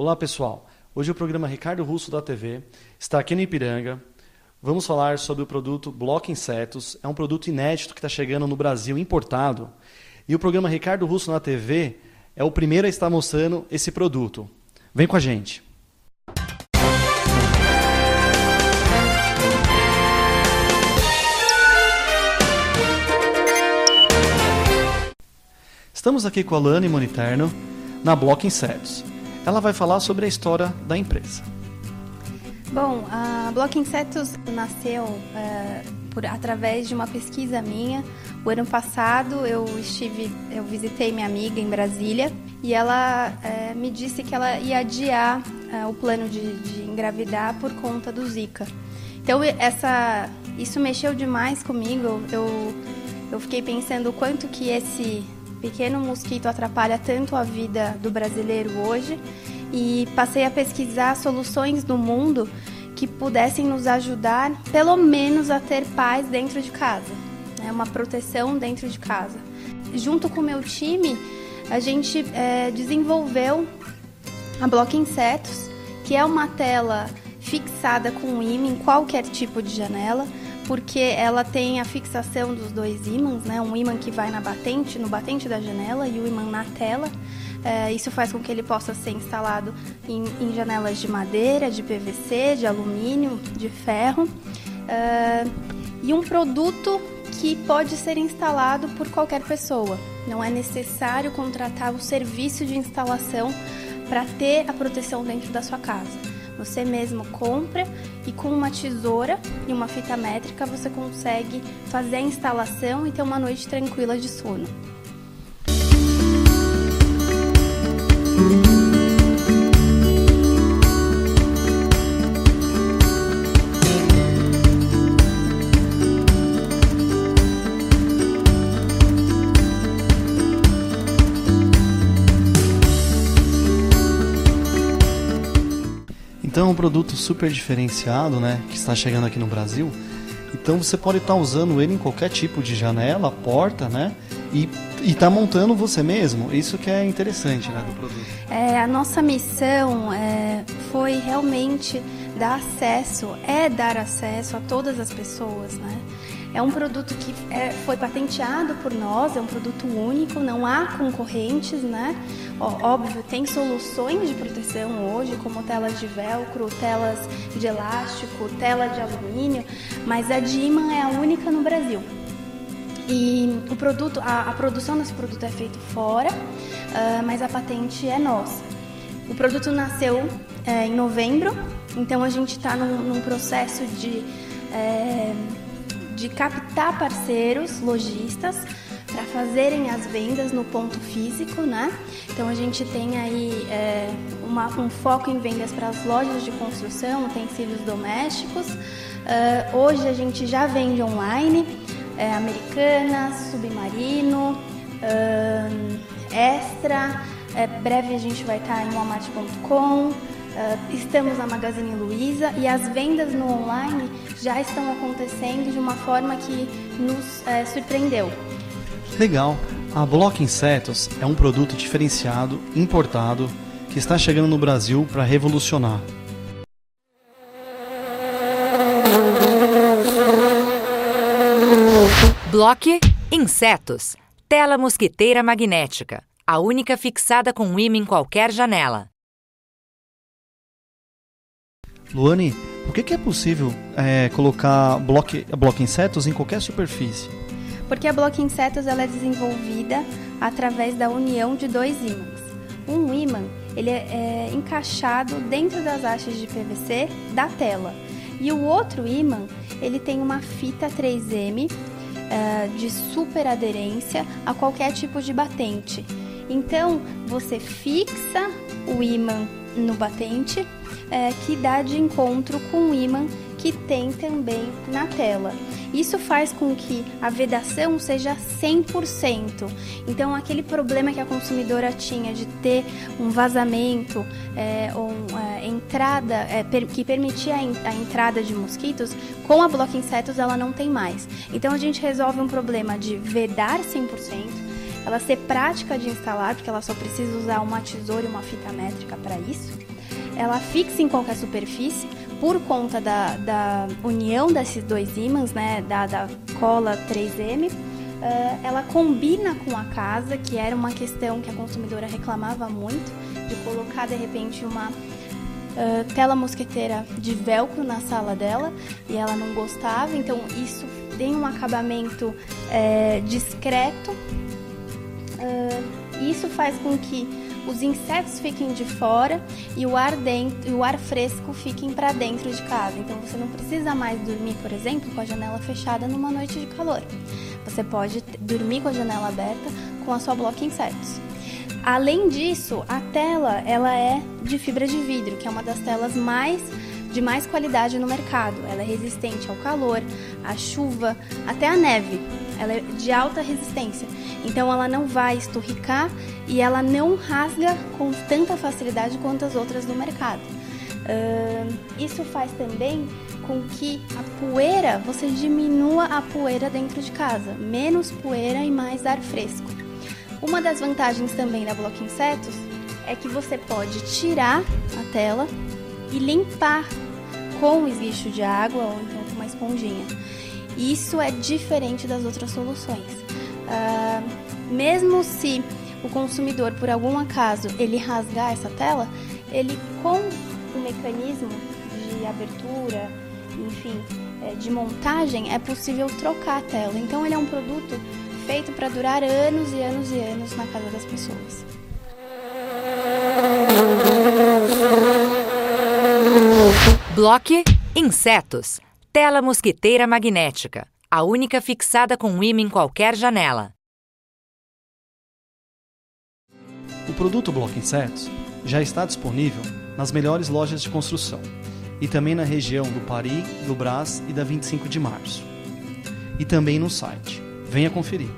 Olá pessoal, hoje o programa Ricardo Russo da TV está aqui no Ipiranga. Vamos falar sobre o produto Bloco Insetos. É um produto inédito que está chegando no Brasil importado. E o programa Ricardo Russo na TV é o primeiro a estar mostrando esse produto. Vem com a gente. Estamos aqui com a Lani Moniterno na Bloco Insetos. Ela vai falar sobre a história da empresa. Bom, a Bloco Insetos nasceu uh, por, através de uma pesquisa minha. O ano passado eu estive, eu visitei minha amiga em Brasília e ela uh, me disse que ela ia adiar uh, o plano de, de engravidar por conta do Zika. Então essa, isso mexeu demais comigo. Eu, eu fiquei pensando o quanto que esse pequeno mosquito atrapalha tanto a vida do brasileiro hoje e passei a pesquisar soluções no mundo que pudessem nos ajudar, pelo menos, a ter paz dentro de casa, né? uma proteção dentro de casa. Junto com o meu time, a gente é, desenvolveu a Bloco Insetos, que é uma tela fixada com ímã em qualquer tipo de janela porque ela tem a fixação dos dois ímãs, né? Um ímã que vai na batente, no batente da janela e o ímã na tela. É, isso faz com que ele possa ser instalado em, em, janelas de madeira, de PVC, de alumínio, de ferro. É, e um produto que pode ser instalado por qualquer pessoa. Não é necessário contratar o serviço de instalação para ter a proteção dentro da sua casa. Você mesmo compra e com uma tesoura e uma fita métrica você consegue fazer a instalação e ter uma noite tranquila de sono. Então é um produto super diferenciado, né, que está chegando aqui no Brasil. Então você pode estar usando ele em qualquer tipo de janela, porta, né? E está montando você mesmo. Isso que é interessante, né, do produto. É, a nossa missão é, foi realmente dar acesso, é dar acesso a todas as pessoas, né? É um produto que é, foi patenteado por nós, é um produto único, não há concorrentes, né? Óbvio, tem soluções de proteção hoje, como telas de velcro, telas de elástico, tela de alumínio, mas a Diman é a única no Brasil. E o produto, a, a produção desse produto é feita fora, uh, mas a patente é nossa. O produto nasceu é, em novembro, então a gente está num, num, processo de é, de captar parceiros, lojistas, para fazerem as vendas no ponto físico, né? Então a gente tem aí é, uma, um foco em vendas para as lojas de construção, utensílios domésticos. Uh, hoje a gente já vende online, é, Americanas, Submarino, Extra. É, breve a gente vai estar em walmart.com. Uh, estamos na Magazine Luiza e as vendas no online já estão acontecendo de uma forma que nos uh, surpreendeu. Legal. A Block Insetos é um produto diferenciado, importado, que está chegando no Brasil para revolucionar. Block Insetos. Tela mosquiteira magnética. A única fixada com um imã em qualquer janela. Luane, por que, que é possível é, colocar bloco, bloco insetos em qualquer superfície? Porque a bloco insetos ela é desenvolvida através da união de dois ímãs. Um ímã ele é, é encaixado dentro das hastes de PVC da tela e o outro ímã ele tem uma fita 3M é, de super aderência a qualquer tipo de batente. Então você fixa o ímã no batente é, que dá de encontro com o ímã que tem também na tela. Isso faz com que a vedação seja 100%. Então, aquele problema que a consumidora tinha de ter um vazamento é, ou é, entrada é, per, que permitia a, a, entrada de mosquitos, com a Block Insetos ela não tem mais. Então, a gente resolve um problema de vedar 100%. Ela ser prática de instalar, porque ela só precisa usar uma tesoura e uma fita métrica para isso. Ela fixa em qualquer superfície por conta da, da união desses dois ímãs, né, da, da cola 3M. Uh, ela combina com a casa, que era uma questão que a consumidora reclamava muito, de colocar de repente uma uh, tela mosqueteira de velcro na sala dela e ela não gostava, então isso tem um acabamento é, discreto. Uh, isso faz com que os insetos fiquem de fora e o ar dentro, o ar fresco fiquem para dentro de casa. Então você não precisa mais dormir, por exemplo, com a janela fechada numa noite de calor. Você pode dormir com a janela aberta com a sua bloca insetos. Além disso, a tela ela é de fibra de vidro, que é uma das telas mais de mais qualidade no mercado. Ela é resistente ao calor, à chuva, até à neve. Ela é de alta resistência. Então ela não vai esturricar e ela não rasga com tanta facilidade quanto as outras do mercado. Uh, isso faz também com que a poeira, você diminua a poeira dentro de casa, menos poeira e mais ar fresco. Uma das vantagens também da Bloco Insetos é que você pode tirar a tela e limpar com esguicho de água ou então com uma esponjinha. Isso é diferente das outras soluções. Uh, mesmo se o consumidor, por algum acaso, ele rasgar essa tela, ele com o mecanismo de abertura, enfim, é, de montagem, é possível trocar a tela. Então ele é um produto feito para durar anos e anos e anos na casa das pessoas. Bloque Insetos. Tela mosquiteira magnética. A única fixada com um imã em qualquer janela. O produto Bloco Insetos já está disponível nas melhores lojas de construção e também na região do Pari, do Brás e da 25 de março. E também no site. Venha conferir.